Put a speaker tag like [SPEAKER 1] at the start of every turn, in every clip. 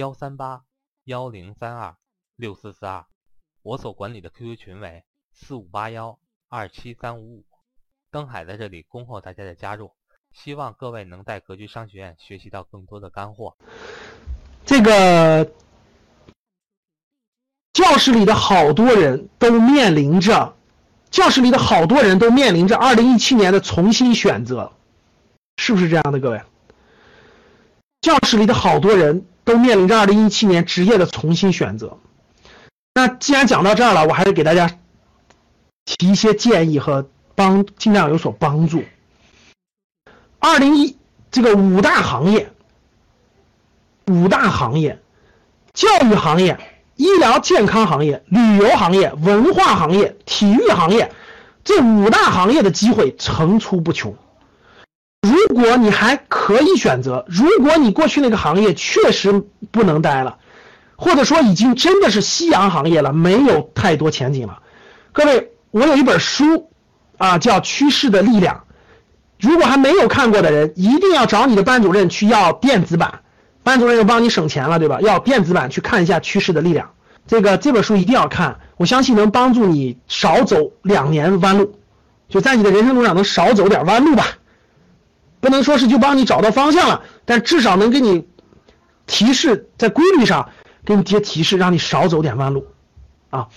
[SPEAKER 1] 幺三八幺零三二六四四二，我所管理的 QQ 群为四五八幺二七三五五。登海在这里恭候大家的加入，希望各位能在格局商学院学习到更多的干货。
[SPEAKER 2] 这个教室里的好多人都面临着，教室里的好多人都面临着二零一七年的重新选择，是不是这样的，各位？教室里的好多人。都面临着二零一七年职业的重新选择。那既然讲到这儿了，我还是给大家提一些建议和帮，尽量有所帮助。二零一这个五大行业，五大行业，教育行业、医疗健康行业、旅游行业、文化行业、体育行业，这五大行业的机会层出不穷。如果你还可以选择，如果你过去那个行业确实不能待了，或者说已经真的是夕阳行业了，没有太多前景了，各位，我有一本书，啊，叫《趋势的力量》，如果还没有看过的人，一定要找你的班主任去要电子版，班主任又帮你省钱了，对吧？要电子版去看一下《趋势的力量》，这个这本书一定要看，我相信能帮助你少走两年弯路，就在你的人生路上能少走点弯路吧。不能说是就帮你找到方向了，但至少能给你提示，在规律上给你提提示，让你少走点弯路啊。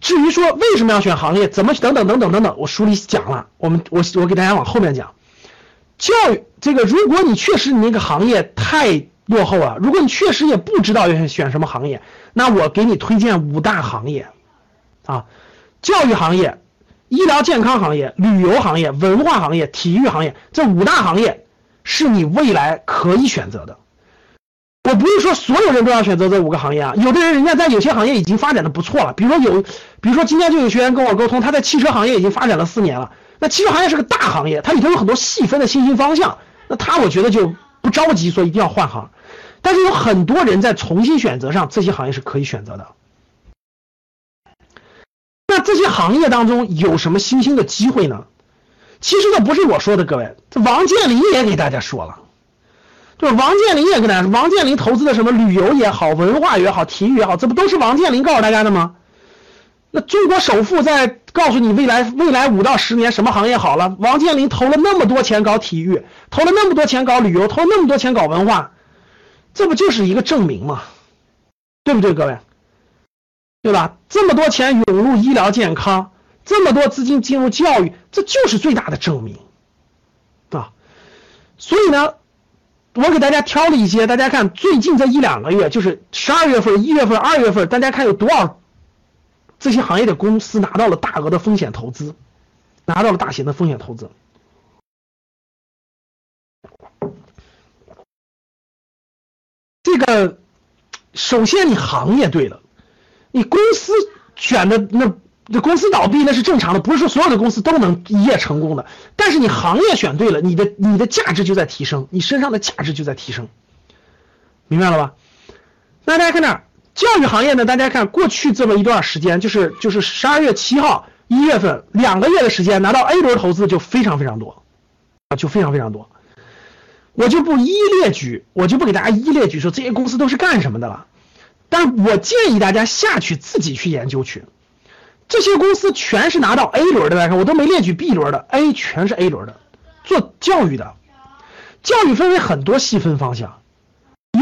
[SPEAKER 2] 至于说为什么要选行业，怎么等等等等等等，我书里讲了。我们我我给大家往后面讲。教育这个，如果你确实你那个行业太落后了，如果你确实也不知道要选什么行业，那我给你推荐五大行业啊，教育行业。医疗健康行业、旅游行业、文化行业、体育行业这五大行业是你未来可以选择的。我不是说所有人都要选择这五个行业啊，有的人人家在有些行业已经发展的不错了，比如说有，比如说今天就有学员跟我沟通，他在汽车行业已经发展了四年了。那汽车行业是个大行业，它里头有很多细分的新兴方向，那他我觉得就不着急说一定要换行。但是有很多人在重新选择上，这些行业是可以选择的。这些行业当中有什么新兴的机会呢？其实这不是我说的，各位，这王健林也给大家说了，就是王健林也跟大家说，王健林投资的什么旅游也好，文化也好，体育也好，这不都是王健林告诉大家的吗？那中国首富在告诉你未来未来五到十年什么行业好了，王健林投了那么多钱搞体育，投了那么多钱搞旅游，投那么多钱搞文化，这不就是一个证明吗？对不对，各位？对吧？这么多钱涌入医疗健康，这么多资金进入教育，这就是最大的证明，啊！所以呢，我给大家挑了一些，大家看最近这一两个月，就是十二月份、一月份、二月份，大家看有多少这些行业的公司拿到了大额的风险投资，拿到了大型的风险投资。这个首先你行业对了。你公司选的那这公司倒闭那是正常的，不是说所有的公司都能一夜成功的。但是你行业选对了，你的你的价值就在提升，你身上的价值就在提升，明白了吧？那大家看这，教育行业呢？大家看过去这么一段时间，就是就是十二月七号、一月份两个月的时间，拿到 A 轮投资就非常非常多，啊，就非常非常多。我就不一一列举，我就不给大家一一列举说这些公司都是干什么的了。但我建议大家下去自己去研究去，这些公司全是拿到 A 轮的来说，我都没列举 B 轮的，A 全是 A 轮的，做教育的，教育分为很多细分方向，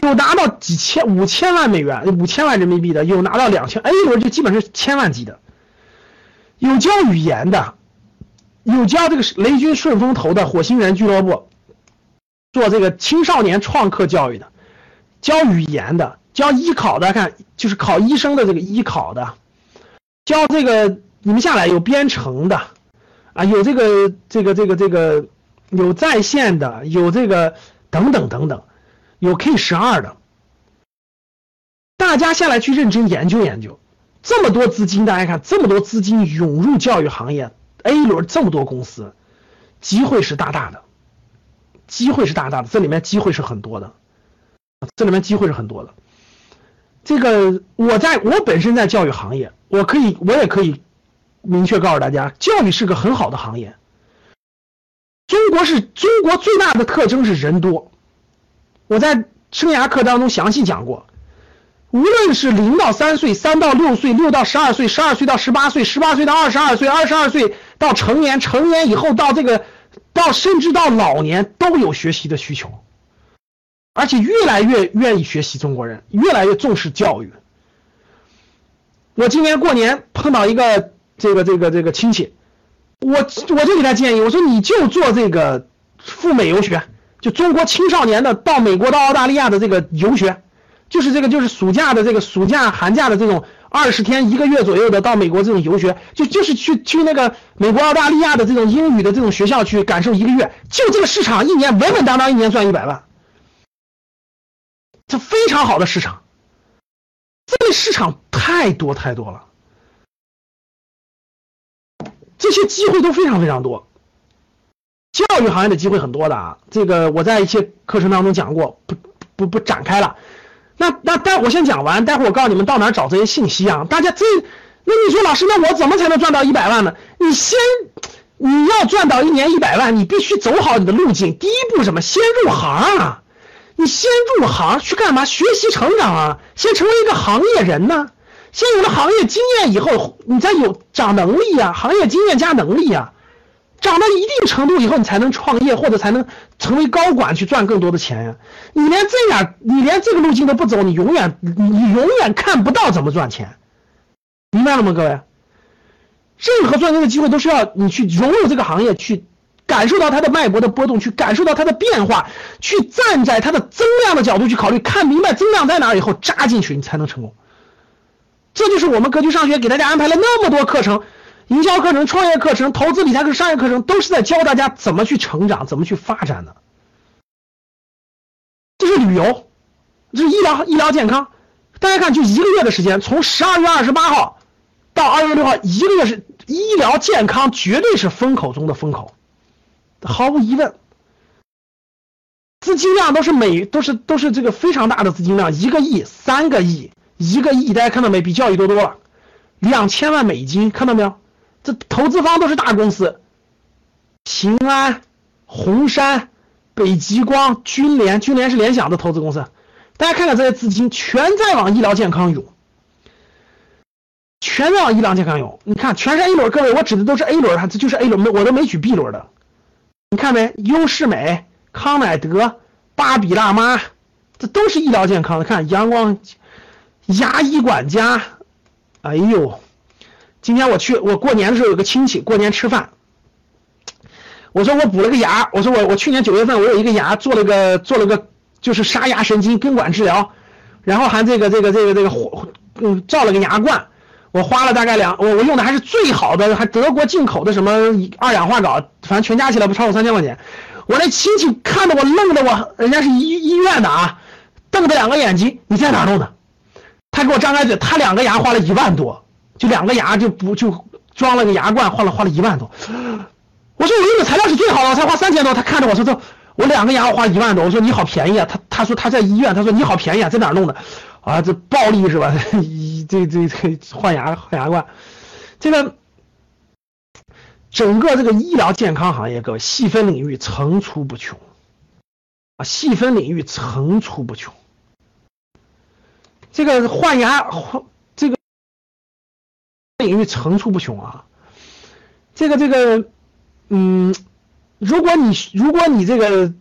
[SPEAKER 2] 有拿到几千五千万美元、五千万人民币的，有拿到两千 A 轮就基本是千万级的，有教语言的，有教这个雷军顺风投的火星人俱乐部，做这个青少年创客教育的，教语言的。教医考的，看就是考医生的这个医考的，教这个你们下来有编程的，啊，有这个这个这个这个有在线的，有这个等等等等，有 K 十二的，大家下来去认真研究研究，这么多资金，大家看这么多资金涌入教育行业，A 轮这么多公司，机会是大大的，机会是大大的，这里面机会是很多的，这里面机会是很多的。这个我在我本身在教育行业，我可以我也可以明确告诉大家，教育是个很好的行业。中国是中国最大的特征是人多，我在生涯课当中详细讲过，无论是零到三岁、三到六岁、六到十二岁、十二岁到十八岁、十八岁到二十二岁、二十二岁到成年、成年以后到这个到甚至到老年都有学习的需求。而且越来越愿意学习，中国人越来越重视教育。我今年过年碰到一个这个这个这个亲戚，我我就给他建议，我说你就做这个赴美游学，就中国青少年的到美国到澳大利亚的这个游学，就是这个就是暑假的这个暑假寒假的这种二十天一个月左右的到美国这种游学，就就是去去那个美国澳大利亚的这种英语的这种学校去感受一个月，就这个市场一年稳稳当当一年赚一百万。是非常好的市场，这个市场太多太多了，这些机会都非常非常多。教育行业的机会很多的啊，这个我在一些课程当中讲过，不不不展开了。那那待会我先讲完，待会我告诉你们到哪找这些信息啊？大家这，那你说老师，那我怎么才能赚到一百万呢？你先你要赚到一年一百万，你必须走好你的路径。第一步什么？先入行啊。你先入行去干嘛？学习成长啊！先成为一个行业人呢。先有了行业经验以后，你再有长能力呀。行业经验加能力呀，长到一定程度以后，你才能创业或者才能成为高管去赚更多的钱呀。你连这样，你连这个路径都不走，你永远你永远看不到怎么赚钱，明白了吗，各位？任何赚钱的机会都是要你去融入这个行业去。感受到它的脉搏的波动，去感受到它的变化，去站在它的增量的角度去考虑，看明白增量在哪以后扎进去，你才能成功。这就是我们格局上学给大家安排了那么多课程，营销课程、创业课程、投资理财课、商业课程，都是在教大家怎么去成长，怎么去发展的。这是旅游，这是医疗、医疗健康。大家看，就一个月的时间，从十二月二十八号到二月六号，一个月是医疗健康，绝对是风口中的风口。毫无疑问，资金量都是每都是都是这个非常大的资金量，一个亿、三个亿、一个亿，大家看到没？比教育多多了，两千万美金，看到没有？这投资方都是大公司，平安、红杉、北极光、军联，军联是联想的投资公司。大家看看这些资金，全在往医疗健康涌，全在往医疗健康涌。你看，全是 A 轮，各位，我指的都是 A 轮，这就是 A 轮，我都没举 B 轮的。你看没？优视美、康乃德、芭比辣妈，这都是医疗健康的。看阳光牙医管家，哎呦，今天我去，我过年的时候有个亲戚过年吃饭，我说我补了个牙，我说我我去年九月份我有一个牙做了个做了个就是沙牙神经根管治疗，然后还这个这个这个这个嗯照了个牙冠。我花了大概两，我我用的还是最好的，还德国进口的什么二氧化锆，反正全加起来不超过三千块钱。我那亲戚看的我愣的，我人家是医医院的啊，瞪着两个眼睛，你在哪弄的？他给我张开嘴，他两个牙花了一万多，就两个牙就不就装了个牙冠，花了花了一万多。我说我用的材料是最好的，才花三千多。他看着我说这我两个牙花一万多，我说你好便宜啊。他他说他在医院，他说你好便宜啊，在哪弄的？啊，这暴利是吧？这这这换牙换牙冠，这个整个这个医疗健康行业，各位细分领域层出不穷啊，细分领域层出不穷。这个换牙换这个领域层出不穷啊，这个这个嗯，如果你如果你这个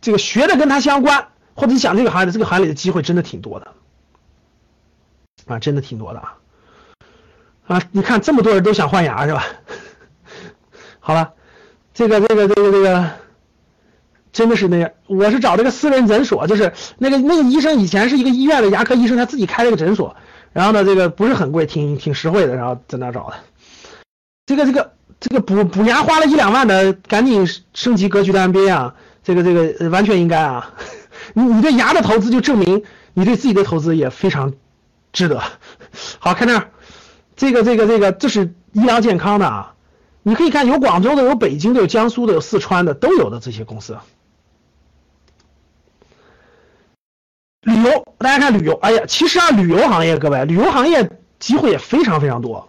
[SPEAKER 2] 这个学的跟它相关。或者你想这个行业，这个行业里的机会真的挺多的，啊，真的挺多的啊，啊，你看这么多人都想换牙是吧？好了，这个这个这个这个，真的是那样。我是找这个私人诊所，就是那个那个医生以前是一个医院的牙科医生，他自己开了个诊所，然后呢，这个不是很贵，挺挺实惠的，然后在那找的。这个这个这个补补牙花了一两万的，赶紧升级格局的 MBA 啊，这个这个完全应该啊。你你对牙的投资就证明你对自己的投资也非常值得。好看这儿，这个这个这个这是医疗健康的啊，你可以看有广州的，有北京的，有江苏的，有四川的，都有的这些公司。旅游，大家看旅游，哎呀，其实啊，旅游行业各位，旅游行业机会也非常非常多。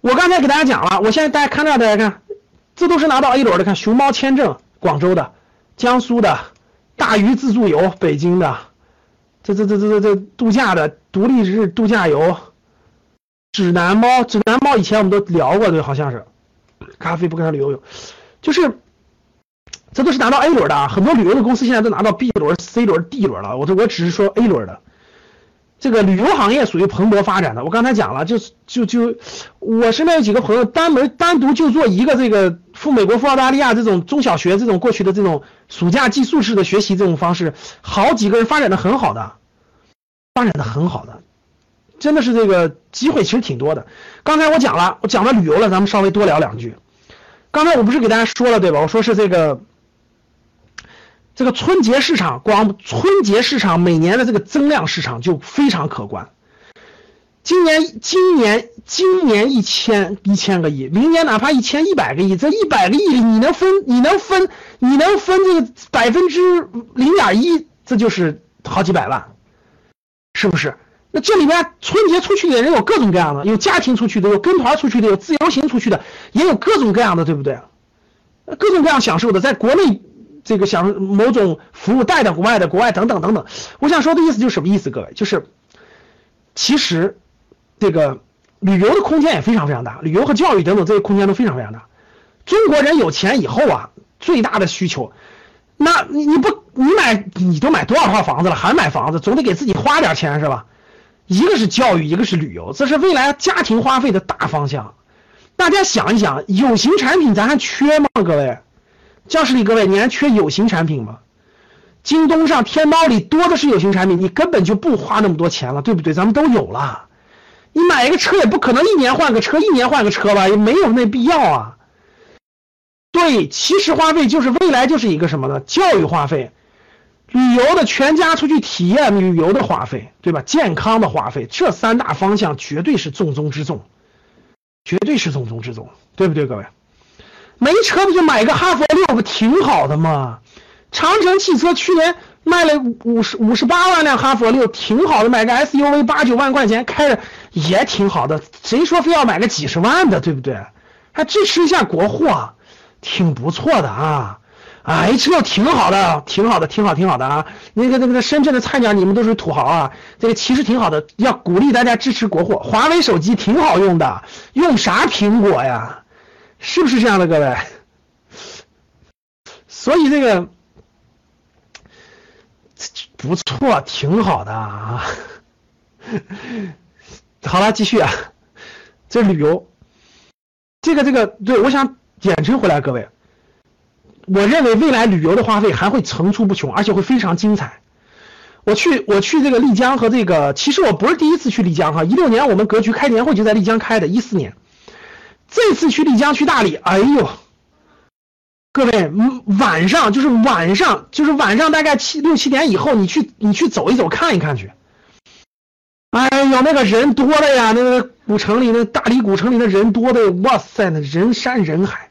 [SPEAKER 2] 我刚才给大家讲了，我现在大家看这，大家看，这都是拿到 A 轮的，看熊猫签证，广州的、江苏的，大鱼自助游，北京的，这这这这这这度假的独立日度假游，指南猫，指南猫以前我们都聊过对，好像是，咖啡不跟他旅游有，就是。这都是拿到 A 轮的，很多旅游的公司现在都拿到 B 轮、C 轮、D 轮了。我这我只是说 A 轮的，这个旅游行业属于蓬勃发展的。我刚才讲了，就是就就我身边有几个朋友，单门单独就做一个这个赴美国、赴澳大利亚这种中小学这种过去的这种暑假寄宿式的学习这种方式，好几个人发展的很好的，发展的很好的，真的是这个机会其实挺多的。刚才我讲了，我讲了旅游了，咱们稍微多聊两句。刚才我不是给大家说了对吧？我说是这个。这个春节市场，光春节市场每年的这个增量市场就非常可观。今年，今年，今年一千一千个亿，明年哪怕一千一百个亿，这一百个亿里你能分，你能分，你能分这个百分之零点一，这就是好几百万，是不是？那这里面春节出去的人有各种各样的，有家庭出去的，有跟团出去的，有自由行出去的，也有各种各样的，对不对？各种各样享受的，在国内。这个想某种服务带到国外的，国外等等等等，我想说的意思就是什么意思？各位，就是其实这个旅游的空间也非常非常大，旅游和教育等等这些空间都非常非常大。中国人有钱以后啊，最大的需求，那你你不你买你都买多少套房子了，还买房子，总得给自己花点钱是吧？一个是教育，一个是旅游，这是未来家庭花费的大方向。大家想一想，有形产品咱还缺吗？各位？教室里各位，你还缺有形产品吗？京东上、天猫里多的是有形产品，你根本就不花那么多钱了，对不对？咱们都有了。你买一个车也不可能一年换个车，一年换个车吧，也没有那必要啊。对，其实花费就是未来就是一个什么呢？教育花费、旅游的全家出去体验旅游的花费，对吧？健康的花费，这三大方向绝对是重中之重，绝对是重中之重，对不对，各位？没车不就买个哈弗六不挺好的吗？长城汽车去年卖了五十五十八万辆哈弗六，挺好的。买个 SUV 八九万块钱开着也挺好的。谁说非要买个几十万的，对不对？还支持一下国货，挺不错的啊！哎，这挺好的，挺好的，挺好，挺好的啊！那个那个深圳的菜鸟，你们都是土豪啊！这个其实挺好的，要鼓励大家支持国货。华为手机挺好用的，用啥苹果呀？是不是这样的，各位？所以这个不错，挺好的啊。好了，继续啊。这旅游，这个这个，对我想简称回来，各位。我认为未来旅游的花费还会层出不穷，而且会非常精彩。我去我去这个丽江和这个，其实我不是第一次去丽江哈。一六年我们格局开年会就在丽江开的，一四年。这次去丽江去大理，哎呦，各位，晚上就是晚上就是晚上，大概七六七点以后，你去你去走一走看一看去。哎呦，那个人多的呀，那个古城里那大理古城里的人多的，哇塞，那人山人海。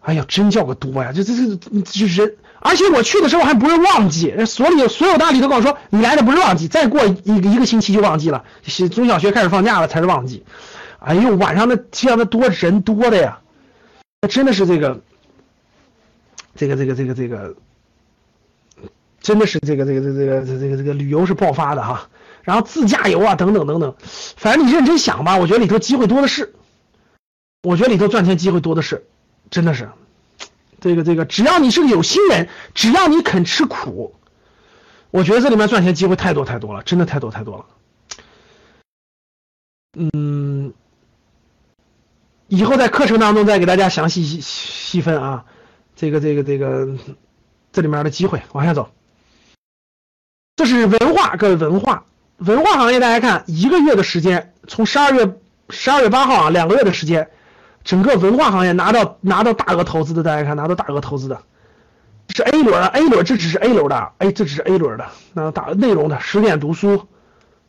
[SPEAKER 2] 哎呀，真叫个多呀！这这这这人，而且我去的时候还不是旺季，所里所有大理都跟我说，你来的不是旺季，再过一一个星期就旺季了，中小学开始放假了才是旺季。哎呦，晚上那这样的多人多的呀，那真的是这个，这个这个这个这个，真的是这个这个这个这个这个这个旅游是爆发的哈。然后自驾游啊等等等等，反正你认真想吧，我觉得里头机会多的是，我觉得里头赚钱机会多的是，真的是，这个这个只要你是个有心人，只要你肯吃苦，我觉得这里面赚钱机会太多太多了，真的太多太多了。嗯。以后在课程当中再给大家详细细细分啊，这个这个这个这里面的机会往下走，这是文化，各位文化。文化行业，大家看一个月的时间，从十二月十二月八号啊，两个月的时间，整个文化行业拿到拿到大额投资的，大家看拿到大额投资的，是 A 轮啊，A 轮这只是 A 轮的，哎，这只是 A 轮的，那打内容的十点读书，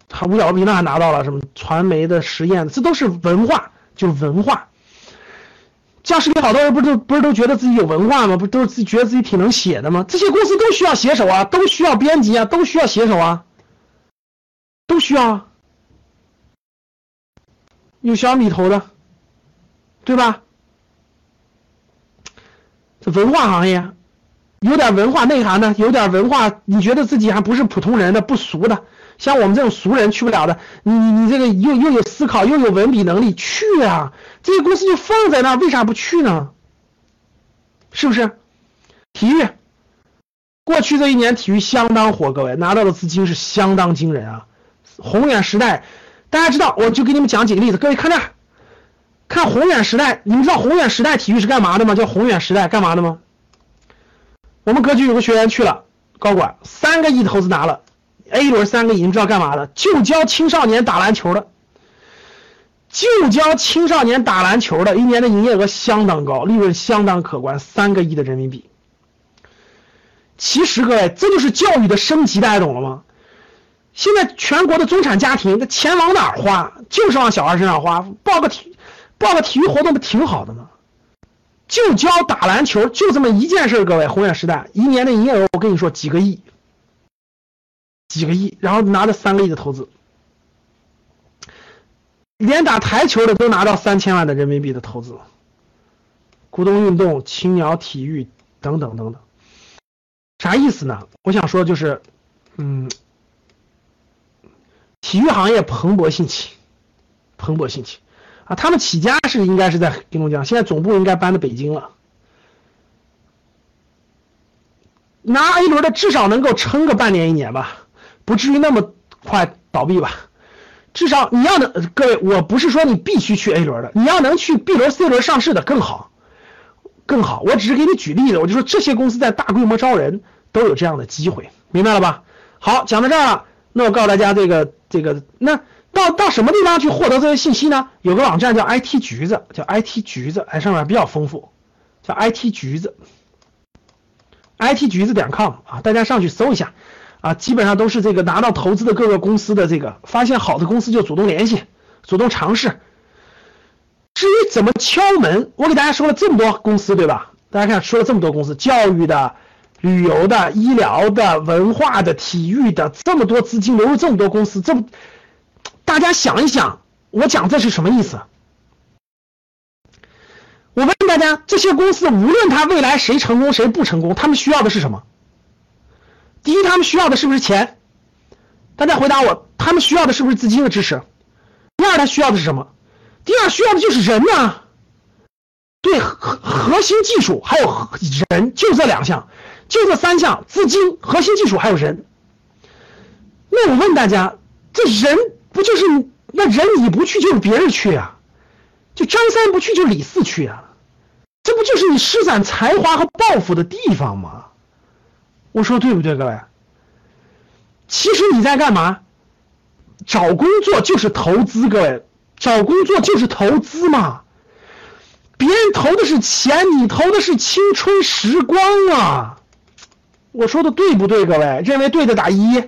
[SPEAKER 2] 他五角比那还拿到了什么传媒的实验，这都是文化，就文化。教室里好多人不都不是都觉得自己有文化吗？不都是自觉得自己挺能写的吗？这些公司都需要写手啊，都需要编辑啊，都需要写手啊，都需要啊。有小米投的，对吧？这文化行业，有点文化内涵的，有点文化，你觉得自己还不是普通人的，不俗的，像我们这种俗人去不了的。你你你这个又又有思考，又有文笔能力，去啊！这些公司就放在那，为啥不去呢？是不是？体育，过去这一年体育相当火，各位拿到的资金是相当惊人啊！宏远时代。大家知道，我就给你们讲几个例子。各位看这，看宏远时代，你们知道宏远时代体育是干嘛的吗？叫宏远时代干嘛的吗？我们格局有个学员去了，高管三个亿投资拿了，A 轮三个亿，你知道干嘛的？就教青少年打篮球的，就教青少年打篮球的，一年的营业额相当高，利润相当可观，三个亿的人民币。其实各位，这就是教育的升级，大家懂了吗？现在全国的中产家庭，那钱往哪儿花？就是往小孩身上花。报个体，报个体育活动不挺好的吗？就教打篮球，就这么一件事。各位，宏远时代一年的营业额，我跟你说几个亿，几个亿，然后拿着三个亿的投资，连打台球的都拿到三千万的人民币的投资。股东运动、青鸟体育等等等等，啥意思呢？我想说就是，嗯。体育行业蓬勃兴起，蓬勃兴起，啊，他们起家是应该是在黑龙江，现在总部应该搬到北京了。拿 A 轮的至少能够撑个半年一年吧，不至于那么快倒闭吧。至少你要能，各位，我不是说你必须去 A 轮的，你要能去 B 轮、C 轮上市的更好，更好。我只是给你举例子，我就说这些公司在大规模招人都有这样的机会，明白了吧？好，讲到这儿了。那我告诉大家，这个这个，那到到什么地方去获得这些信息呢？有个网站叫 IT 橘子，叫 IT 橘子，哎，上面比较丰富，叫 IT 橘子，IT 橘子点 com 啊，大家上去搜一下啊，基本上都是这个拿到投资的各个公司的这个，发现好的公司就主动联系，主动尝试。至于怎么敲门，我给大家说了这么多公司，对吧？大家看说了这么多公司，教育的。旅游的、医疗的、文化的、体育的，这么多资金流入这么多公司，这么大家想一想，我讲这是什么意思？我问大家，这些公司无论它未来谁成功谁不成功，他们需要的是什么？第一，他们需要的是不是钱？大家回答我，他们需要的是不是资金的支持？第二，他需要的是什么？第二，需要的就是人呐。对，核核心技术还有人，就这两项。就这三项：资金、核心技术还有人。那我问大家，这人不就是那人你不去就是别人去啊？就张三不去就李四去啊？这不就是你施展才华和抱负的地方吗？我说对不对，各位？其实你在干嘛？找工作就是投资，各位，找工作就是投资嘛。别人投的是钱，你投的是青春时光啊。我说的对不对，各位？认为对的打一。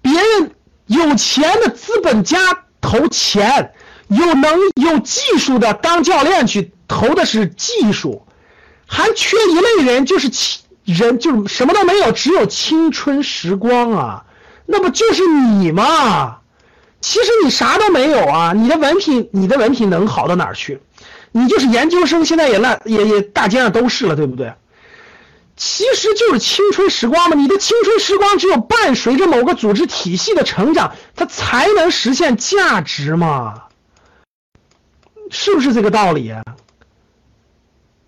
[SPEAKER 2] 别人有钱的资本家投钱，有能有技术的当教练去投的是技术，还缺一类人，就是青人，就什么都没有，只有青春时光啊！那不就是你吗？其实你啥都没有啊！你的文凭，你的文凭能好到哪儿去？你就是研究生，现在也烂，也也大街上都是了，对不对？其实就是青春时光嘛，你的青春时光只有伴随着某个组织体系的成长，它才能实现价值嘛，是不是这个道理？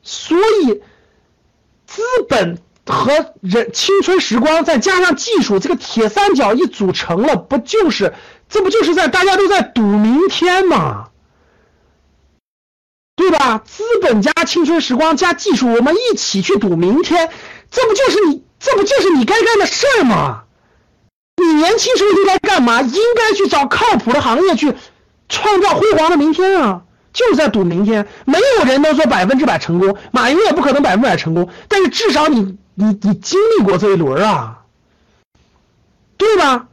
[SPEAKER 2] 所以，资本和人青春时光再加上技术，这个铁三角一组成了，不就是这不就是在大家都在赌明天吗？对吧？资本加青春时光加技术，我们一起去赌明天，这不就是你这不就是你该干的事儿吗？你年轻时候应该干嘛？应该去找靠谱的行业去创造辉煌的明天啊！就是在赌明天。没有人能说百分之百成功，马云也不可能百分之百成功，但是至少你你你经历过这一轮啊，对吧？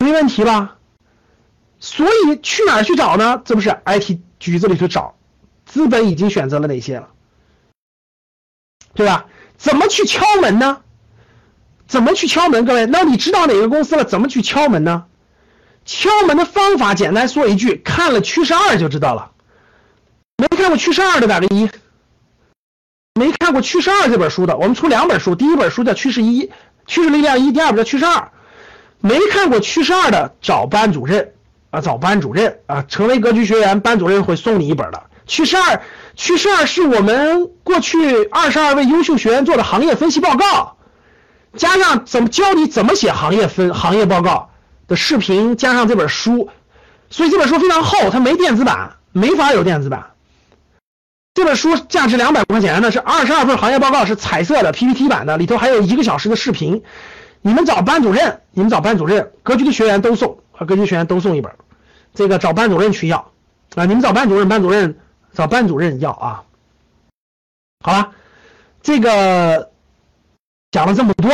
[SPEAKER 2] 没问题吧？所以去哪儿去找呢？这不是 IT 局子里去找，资本已经选择了哪些了，对吧？怎么去敲门呢？怎么去敲门？各位，那你知道哪个公司了？怎么去敲门呢？敲门的方法简单说一句，看了《趋势二》就知道了。没看过《趋势二》的打个一。没看过《趋势二》这本书的，我们出两本书，第一本书叫《趋势一》，趋势力量一，第二本叫《趋势二》。没看过《趋势二》的找班主任啊，找班主任啊，成为格局学员，班主任会送你一本的《趋势二》。《趋势二》是我们过去二十二位优秀学员做的行业分析报告，加上怎么教你怎么写行业分行业报告。视频加上这本书，所以这本书非常厚，它没电子版，没法有电子版。这本书价值两百块钱呢，是二十二份行业报告，是彩色的 PPT 版的，里头还有一个小时的视频。你们找班主任，你们找班主任，格局的学员都送，和格局学员都送一本。这个找班主任去要啊，你们找班主任，班主任找班主任要啊。好了，这个讲了这么多。